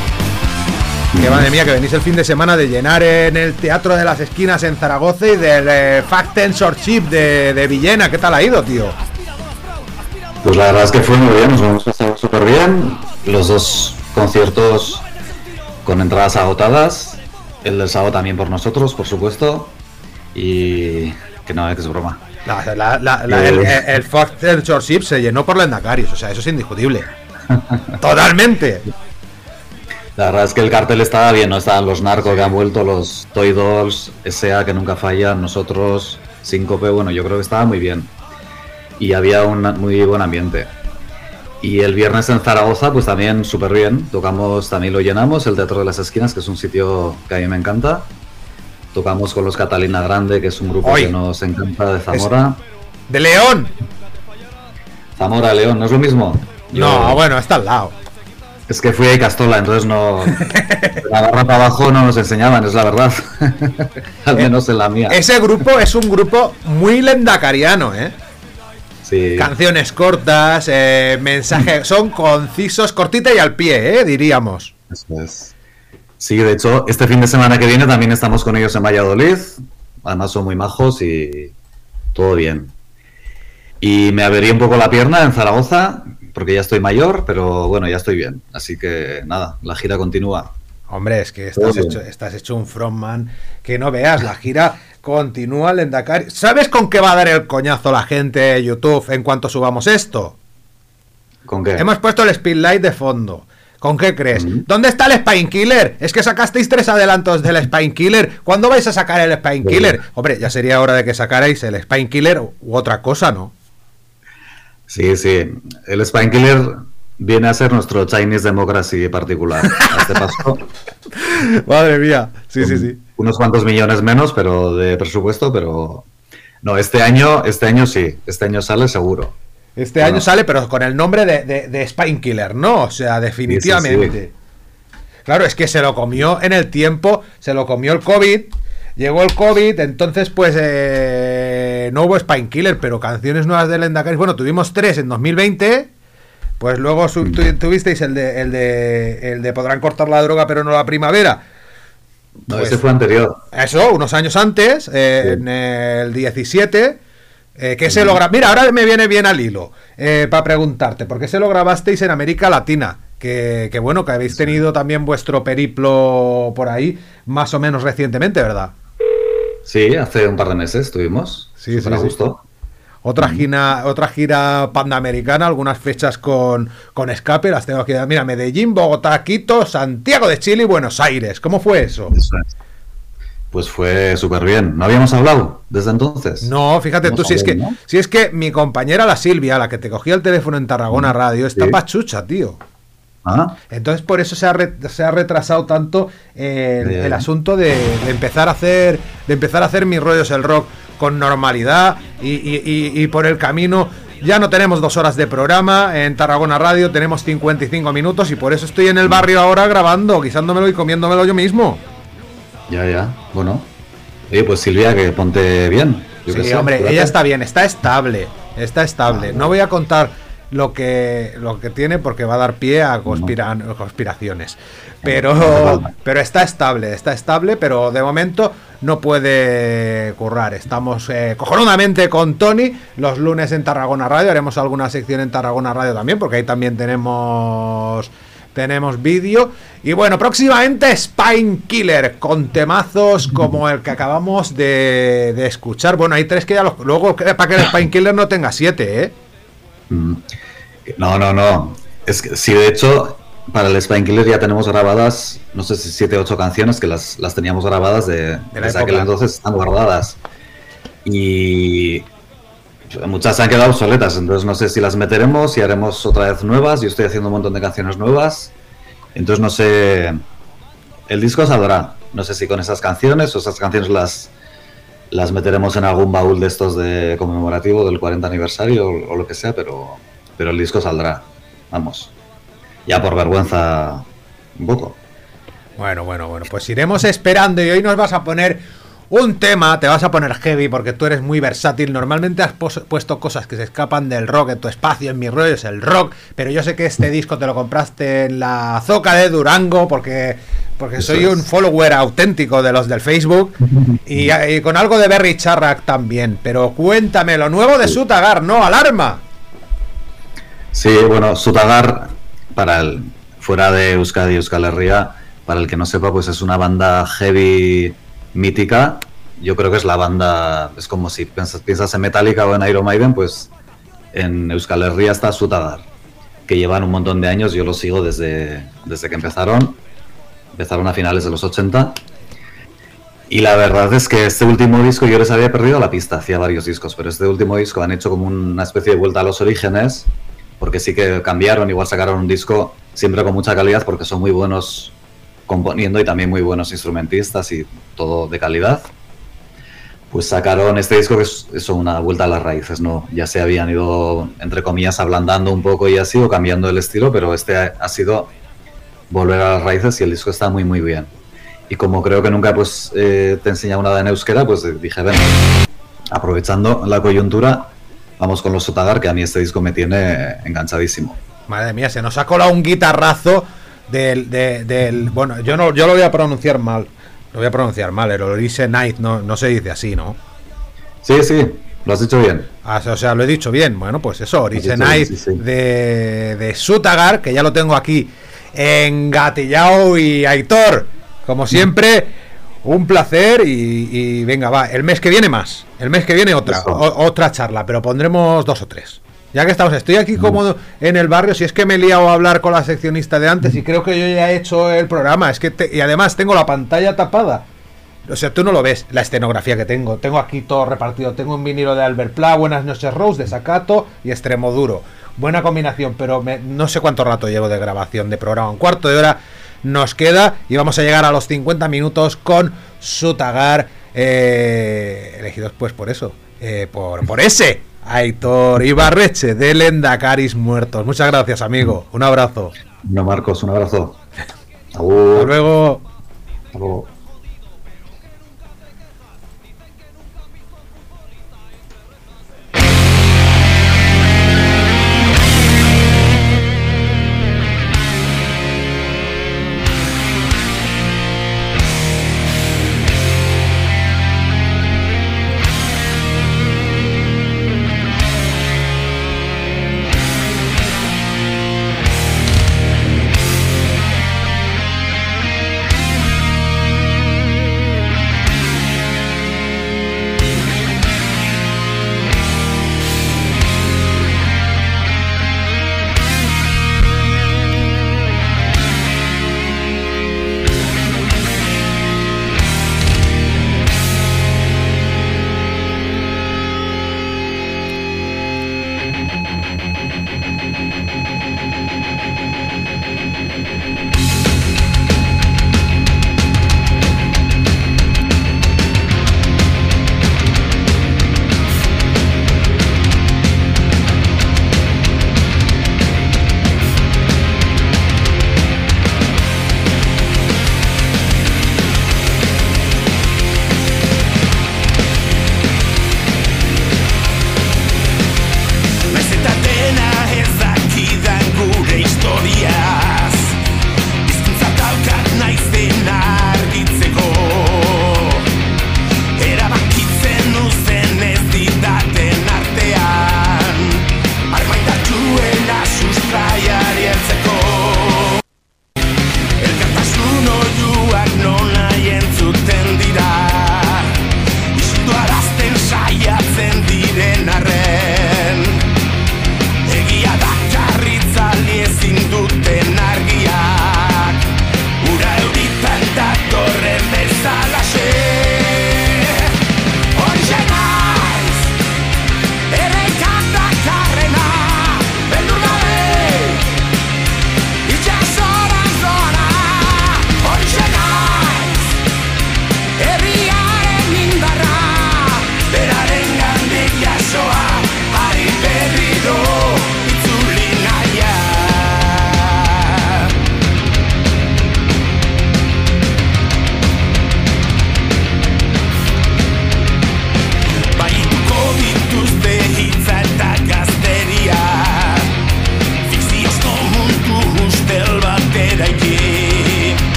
Que madre mía, que venís el fin de semana de llenar en el Teatro de las Esquinas en Zaragoza y del eh, Fact Ship de, de Villena. ¿Qué tal ha ido, tío? Pues la verdad es que fue muy bien, nos hemos pasado súper bien. Los dos conciertos con entradas agotadas. El del sábado también por nosotros, por supuesto. Y que no, que es broma. La, la, la, la el, el Fox Ship se llenó por Lendakaris, o sea, eso es indiscutible. Totalmente. La verdad es que el cartel estaba bien, no estaban los narcos que han vuelto, los Toy Dolls, SA que nunca fallan, nosotros, Síncope, bueno, yo creo que estaba muy bien. Y había un muy buen ambiente. Y el viernes en Zaragoza, pues también súper bien. Tocamos, también lo llenamos, el Teatro de las Esquinas, que es un sitio que a mí me encanta. Tocamos con los Catalina Grande, que es un grupo que nos encanta de Zamora. ¡De León! Zamora, León, ¿no es lo mismo? Yo- No, bueno, está al lado. Es que fui a Castola, entonces no. La barra para abajo no nos enseñaban, es la verdad. Al menos en la mía. Ese grupo es un grupo muy lendacariano, ¿eh? Sí. Canciones cortas, eh, mensajes, son concisos, cortita y al pie, ¿eh? Diríamos. Eso es. Sí, de hecho, este fin de semana que viene también estamos con ellos en Valladolid. Además son muy majos y todo bien. Y me avería un poco la pierna en Zaragoza, porque ya estoy mayor, pero bueno, ya estoy bien. Así que nada, la gira continúa. Hombre, es que estás hecho, estás hecho un frontman que no veas, la gira continúa Lendakari. ¿Sabes con qué va a dar el coñazo la gente de YouTube en cuanto subamos esto? ¿Con qué? Hemos puesto el speedlight de fondo. ¿Con qué crees? ¿Dónde está el Spine Killer? Es que sacasteis tres adelantos del Spine Killer. ¿Cuándo vais a sacar el Spine. Killer? Hombre, ya sería hora de que sacarais el Spine Killer u otra cosa, ¿no? Sí, sí. El Spine Killer viene a ser nuestro Chinese Democracy particular. A este paso. Madre mía. Sí, sí, sí. Unos cuantos millones menos, pero de presupuesto, pero no, este año, este año sí, este año sale seguro. Este Bueno. año sale, pero con el nombre de, de, de Spine Killer, ¿no? O sea, definitivamente. Claro, es que se lo comió en el tiempo, se lo comió el COVID, llegó el COVID, entonces pues eh, no hubo Spine Killer, pero canciones nuevas de Lendakaris, bueno, tuvimos tres en 2020, pues luego tu- tuvisteis el de, el de el de podrán cortar la droga pero no la primavera. No, Pues- ese fue anterior. Eso, unos años antes, eh, Sí. en el 17, eh, que se lo gra- Mira, ahora me viene bien al hilo para preguntarte, ¿por qué se lo grabasteis en América Latina? Que, que bueno, que habéis tenido también vuestro periplo por ahí, más o menos recientemente, ¿verdad? Sí, hace un par de meses estuvimos. Sí, sí, sí. Otra gira, otra gira pandamericana, algunas fechas con, con escape, las tengo aquí. Mira, Medellín, Bogotá, Quito, Santiago de Chile y Buenos Aires. ¿Cómo fue eso? Eso es. Pues fue súper bien. ¿No habíamos hablado desde entonces? No, fíjate tú, si es, que, ¿no? si es que mi compañera la Silvia, la que te cogía el teléfono en Tarragona Radio, está Sí. pachucha, tío. Entonces por eso se ha, re- se ha retrasado tanto el, asunto de, de empezar a hacer de empezar a hacer mis rollos el rock con normalidad y, y- y- y por el camino ya no tenemos dos horas de programa en Tarragona Radio, tenemos 55 minutos y por eso estoy en el barrio ahora grabando, guisándomelo y comiéndomelo yo mismo. ya, ya. Bueno. Oye, pues Silvia, que ponte bien. Yo Sí, sé, hombre, ella está bien, está estable, está estable. Ah, No voy a contar lo que lo que tiene porque va a dar pie a conspira- conspiraciones. Pero pero está estable, está estable, pero de momento no puede currar. Estamos eh, cojonudamente con Tony los lunes en Tarragona Radio, haremos alguna sección en Tarragona Radio también porque ahí también tenemos tenemos vídeo. Y bueno, próximamente Spine Killer, con temazos como el que acabamos de, escuchar. Bueno, hay tres que ya los... Luego, para que el Spine Killer no tenga siete, ¿eh? Mm. No, no, no. Es que, sí, de hecho, para el Spine Killer ya tenemos grabadas, no sé si siete o ocho canciones que las, teníamos grabadas de, de desde aquel entonces, están guardadas. Y muchas se han quedado obsoletas, entonces no sé si las meteremos y haremos otra vez nuevas. Yo estoy haciendo un montón de canciones nuevas, entonces no sé. El disco saldrá, no sé si con esas canciones o esas canciones las, las meteremos en algún baúl de estos de conmemorativo del 40 aniversario o, lo que sea, pero, pero el disco saldrá. Vamos. Ya por vergüenza, un poco. Bueno, bueno, bueno, pues iremos esperando y hoy nos vas a poner un tema, te vas a poner heavy porque tú eres muy versátil. Normalmente has puesto cosas que se escapan del rock en tu espacio, en mi rollo es el rock, pero yo sé que este disco te lo compraste en la Zoca de Durango porque, porque soy un follower auténtico de los del Facebook y, con algo de Berry Charrack también. Pero cuéntame, lo nuevo de Sutagar, ¿no? ¡Alarma! Sí, bueno, Sutagar, para el, fuera de Euskadi y Euskal Herria, para el que no sepa, pues es una banda heavy mítica. Yo creo que es la banda, es como si piensas, piensas en Metallica o en Iron Maiden, pues en Euskal Herria está Sutagar, que llevan un montón de años, yo lo sigo desde, desde que empezaron, empezaron a finales de los 80. Y la verdad es que este último disco yo les había perdido la pista, hacía varios discos, pero este último disco han hecho como una especie de vuelta a los orígenes, porque sí que cambiaron, igual sacaron un disco siempre con mucha calidad, porque son muy buenos componiendo y también muy buenos instrumentistas y todo de calidad. Pues sacaron este disco que es, una vuelta a las raíces, ¿no? Ya se habían ido, entre comillas, ablandando un poco y así, o cambiando el estilo, pero este ha, sido volver a las raíces y el disco está muy, muy bien. Y como creo que nunca pues eh, te he enseñado nada en euskera, pues dije, ven, aprovechando la coyuntura, vamos con los Sotagar, que a mí este disco me tiene enganchadísimo. Madre mía, se nos ha colado un guitarrazo del, del bueno, yo no, yo lo voy a pronunciar mal, lo voy a pronunciar mal, el Orise Night no, no se dice así, ¿no? Sí, sí, lo has dicho bien. Ah, o sea, lo he dicho bien. Bueno, pues eso, Orise Night de, de Sutagar, que ya lo tengo aquí en Gatillao y Aitor. Como siempre, un placer y, venga, va. El mes que viene más. El mes que viene otra, otra charla, pero pondremos dos o tres. Ya que estamos, estoy aquí cómodo en el barrio. Si es que me he liado a hablar con la seccionista de antes y creo que yo ya he hecho el programa. Es que y además tengo la pantalla tapada. O sea, tú no lo ves, la escenografía que tengo. Tengo aquí todo repartido. Tengo un vinilo de Albert Pla, Buenas noches Rose, de Sacato y Extremo Duro. Buena combinación, pero no sé cuánto rato llevo de grabación de programa. Un cuarto de hora nos queda y vamos a llegar a los 50 minutos con Sutagar, eh, elegidos pues por eso, eh, por, por ese. Aitor Ibarreche de Lendacaris Muertos. Muchas gracias, amigo. Un abrazo. No, Marcos, un abrazo. Hasta luego. Hasta luego.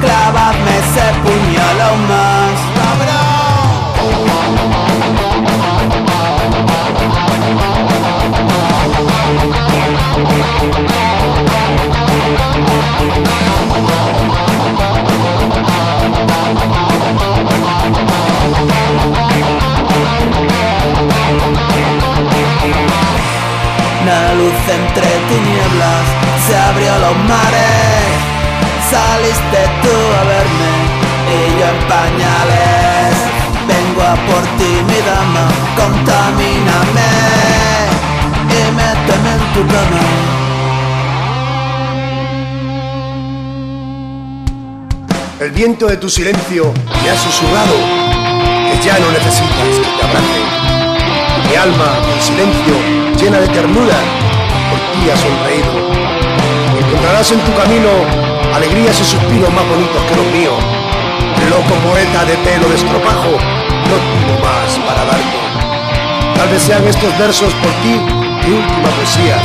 Clavadme ese puño lo más, Una luz entre tinieblas se abrió los mares. Saliste tú a verme y yo en pañales. Vengo a por ti, mi dama, contamíname y méteme en tu cama. El viento de tu silencio me ha susurrado que ya no necesitas que te abrace. Mi alma, en silencio, llena de ternura, por ti ha sonreído. Encontrarás en tu camino alegrías y suspiros más bonitos que los míos. Loco poeta de pelo de estropajo, no tengo más para darte. Tal vez sean estos versos por ti mi última poesía,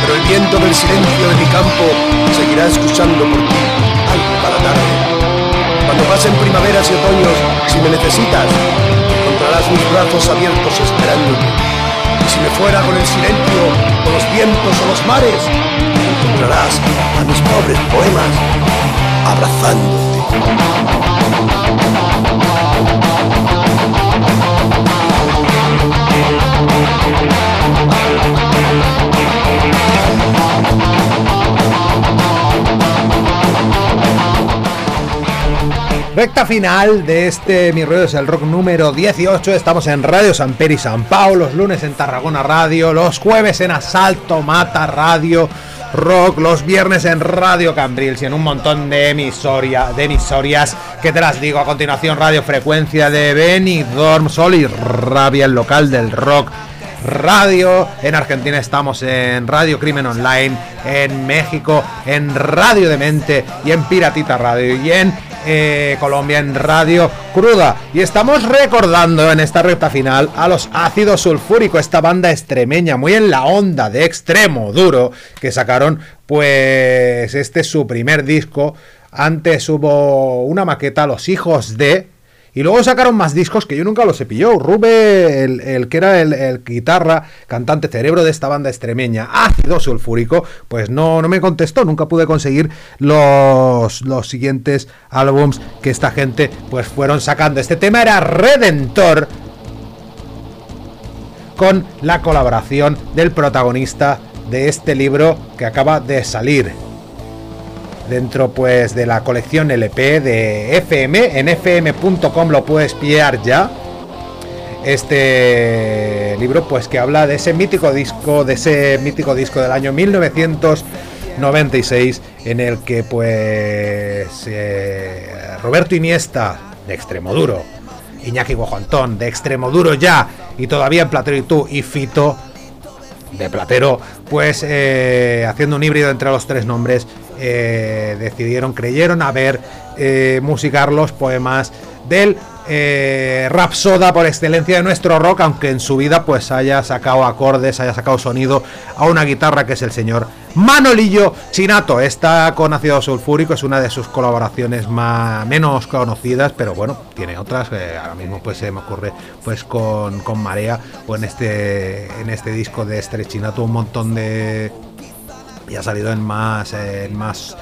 pero el viento del silencio de mi campo seguirá escuchando por ti algo para tarde. Cuando pasen primaveras y otoños, si me necesitas, encontrarás mis brazos abiertos esperándote. Si me fuera con el silencio, con los vientos o los mares, encontrarás a mis pobres poemas abrazándote. Recta final de este Mi Ruedo es el Rock número 18. Estamos en Radio San Peri San Pau, los lunes en Tarragona Radio, los jueves en Asalto Mata Radio Rock, los viernes en Radio Cambrils y en un montón de, emisoria, de emisorias que te las digo a continuación. Radio Frecuencia de Benidorm, Sol y Rabia, el local del rock radio. En Argentina estamos en Radio Crimen Online. En México en Radio Demente y en Piratita Radio. Y en eh, Colombia en Radio Cruda. Y estamos recordando en esta recta final a los Ácidos Sulfúrico, esta banda extremeña, muy en la onda de extremo duro, que sacaron pues este es su primer disco. Antes hubo una maqueta, Los Hijos de, y luego sacaron más discos que yo nunca los he pillado. Rube, el, que era el, el, guitarra, cantante cerebro de esta banda extremeña, ácido sulfúrico, pues no, no me contestó. Nunca pude conseguir los, los siguientes álbums que esta gente pues fueron sacando. Este tema era Redentor con la colaboración del protagonista de este libro que acaba de salir dentro pues de la colección LP de FM. En fm.com lo puedes pillar ya. Este libro pues que habla de ese mítico disco, de ese mítico disco del año 1996 en el que pues eh, Roberto Iniesta de Extremoduro, Iñaki Guajantón de Extremoduro ya y todavía en Platero y tú y Fito de Platero pues eh, haciendo un híbrido entre los tres nombres eh, decidieron, creyeron haber eh, musicar los poemas del eh, Rapsoda por excelencia de nuestro rock, aunque en su vida pues haya sacado acordes, haya sacado sonido a una guitarra que es el señor Manolillo Chinato. Esta con ácido sulfúrico es una de sus colaboraciones más menos conocidas, pero bueno, tiene otras. Eh, ahora mismo pues se me ocurre pues con, con Marea o en este en este disco de este Chinato un montón de y ha salido en más en más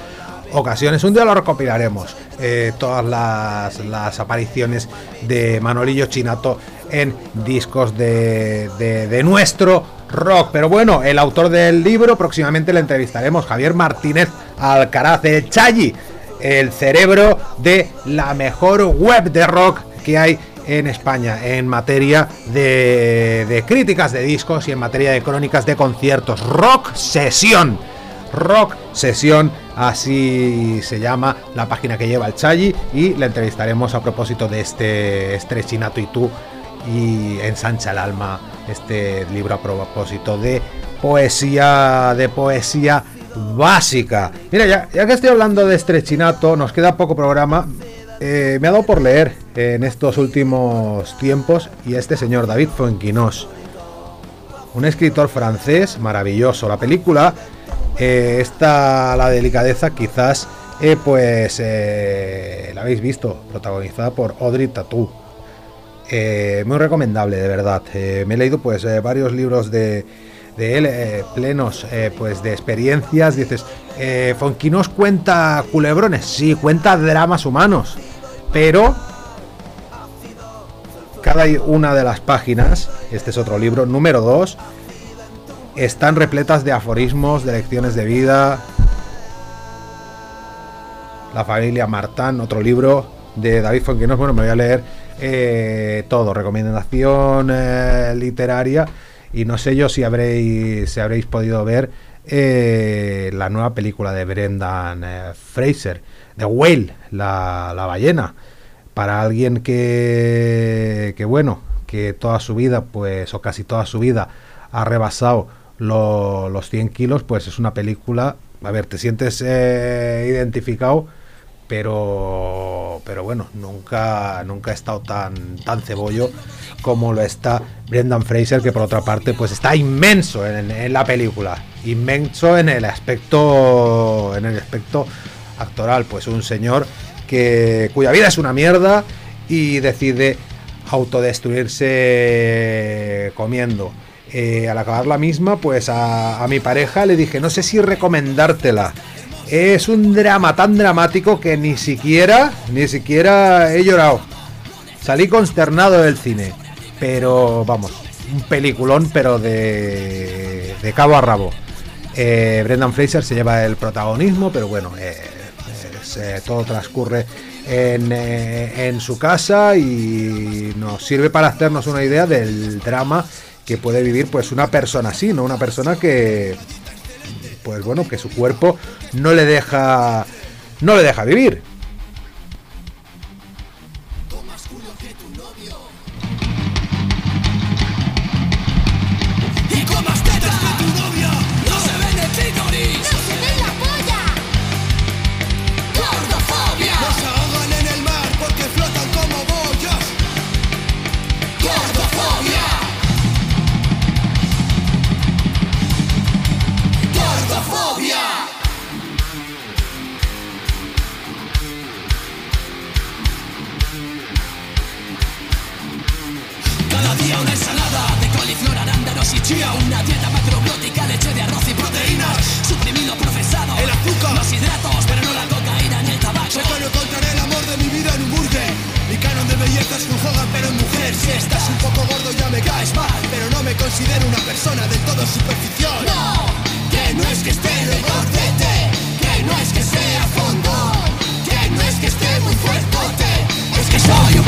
ocasiones. Un día lo recopilaremos. Eh, todas las, las, apariciones de Manolillo Chinato en discos de, de, de, nuestro rock. Pero bueno, el autor del libro próximamente le entrevistaremos, Javier Martínez Alcaraz, el Chayi, el cerebro de la mejor web de rock que hay en España en materia de, de críticas de discos y en materia de crónicas de conciertos. Rock Sesión Rock Sesión, así se llama la página que lleva el Chayi y le entrevistaremos a propósito de este Estrechinato y tú y ensancha el alma este libro a propósito de poesía de poesía básica. Mira, ya, ya que estoy hablando de Estrechinato, nos queda poco programa. Eh, me ha dado por leer en estos últimos tiempos y este señor David Fuenquinos, un escritor francés maravilloso. La película eh, está la delicadeza, quizás eh, pues la habéis visto, protagonizada por Audrey Tatou. muy recomendable, de verdad. me he leído pues varios libros de, de él, plenos pues de experiencias. Dices, Fonquinos cuenta culebrones, sí, cuenta dramas humanos, pero cada una de las páginas, este es otro libro, número 2, están repletas de aforismos, de lecciones de vida. La familia Martán, otro libro de David Fonquinos. Bueno, me voy a leer eh, todo, recomendación eh, literaria. Y no sé yo si habréis, si habréis podido ver eh, la nueva película de Brendan Fraser, The Whale, la, la ballena. Para alguien que, que, bueno, que toda su vida, pues, o casi toda su vida, ha rebasado los 100 kilos, pues es una película, a ver, te sientes eh, identificado, pero, pero bueno, nunca, nunca he estado tan, tan cebollo como lo está Brendan Fraser, que por otra parte, pues está inmenso en, la película, inmenso en el aspecto, en el aspecto actoral, pues un señor que cuya vida es una mierda y decide autodestruirse comiendo. Eh, al acabar la misma, pues a, mi pareja le dije, no sé si recomendártela. Es un drama tan dramático que ni siquiera, ni siquiera he llorado. Salí consternado del cine. Pero vamos, un peliculón, pero de, de cabo a rabo. Eh, Brendan Fraser se lleva el protagonismo, pero bueno, eh, todo transcurre en, en, su casa y nos sirve para hacernos una idea del drama que puede vivir pues una persona así, ¿no? Una persona que pues bueno, que su cuerpo no le deja no le deja vivir. persona del todo superficial. No, que no es que esté de que no es que sea fondo, que no es que esté muy fuerte, es que soy un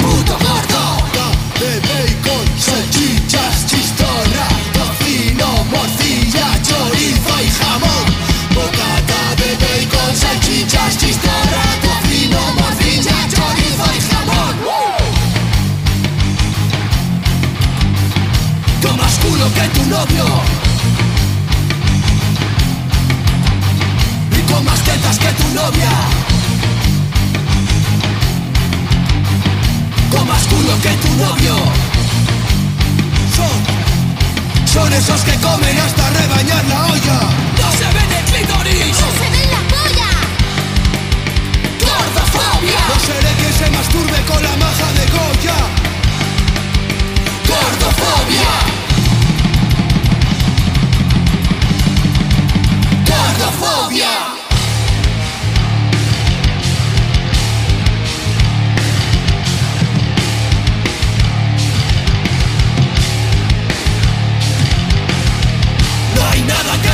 tu novio. Son, son esos que comen hasta rebañar la olla. No se ven el clítoris. No se ven la polla. Gordofobia. No seré que se masturbe con la maja de Goya. Gordofobia. Gordofobia.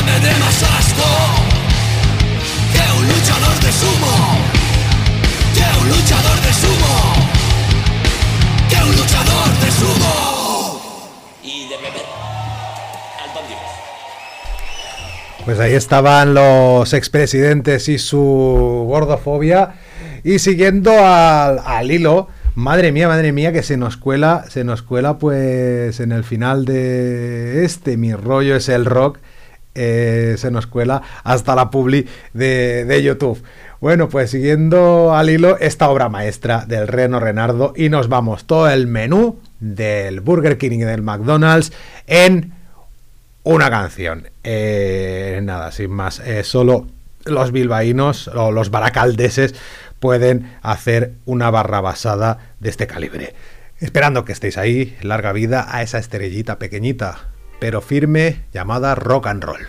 me que un luchador de sumo, que un luchador de sumo, que un luchador de sumo. Pues ahí estaban los expresidentes y su gordofobia. Y siguiendo al, al hilo, Madre mía, madre mía, que se nos cuela, se nos cuela pues en el final de este, mi rollo es el rock, eh, se nos cuela hasta la publi de, de YouTube. Bueno, pues siguiendo al hilo esta obra maestra del Reno Renardo y nos vamos todo el menú del Burger King y del McDonald's en una canción. Eh, nada, sin más, eh, solo los bilbaínos o los baracaldeses pueden hacer una barra basada de este calibre. Esperando que estéis ahí, larga vida a esa estrellita pequeñita, pero firme, llamada rock and roll.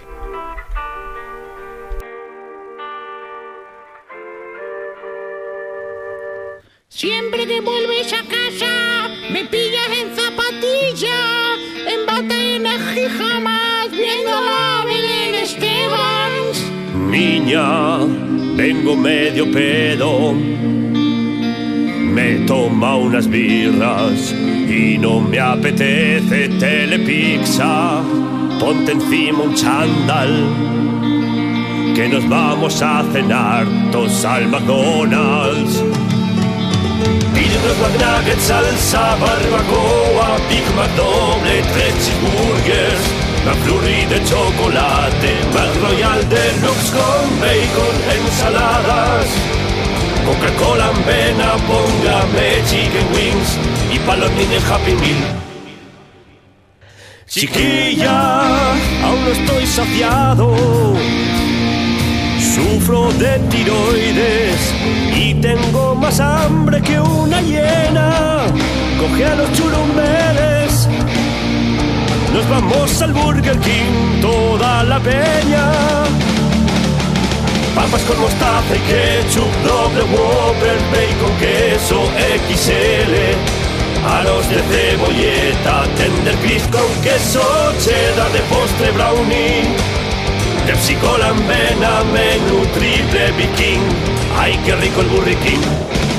Siempre que vuelves a casa, me pillas en zapatilla, en bata y en jamás, viendo a Belén Estebans. Niña, vengo medio pedo, me toma unas birras y no me apetece telepizza. Ponte encima un chándal, que nos vamos a cenar dos al McDonald's. Pide unos McNuggets, salsa, barbacoa, Big Mac doble, tres cheeseburgers, McFlurry de chocolate, McRoyal Deluxe con bacon, ensaladas, Coca-Cola en vena, póngame chicken wings y pa' los niños Happy Meal. Chiquilla, aún no estoy saciado. Sufro de tiroides y tengo más hambre que una hiena. Coge a los churumbeles. Nos vamos al Burger King, toda la peña. Papas con mostaza y ketchup, doble Whopper, bacon, queso, XL. Aros de cebolleta, tender crisp con queso, cheddar de postre brownie. Pepsi Cola en vena, menú triple Viking. Ay, qué rico el King.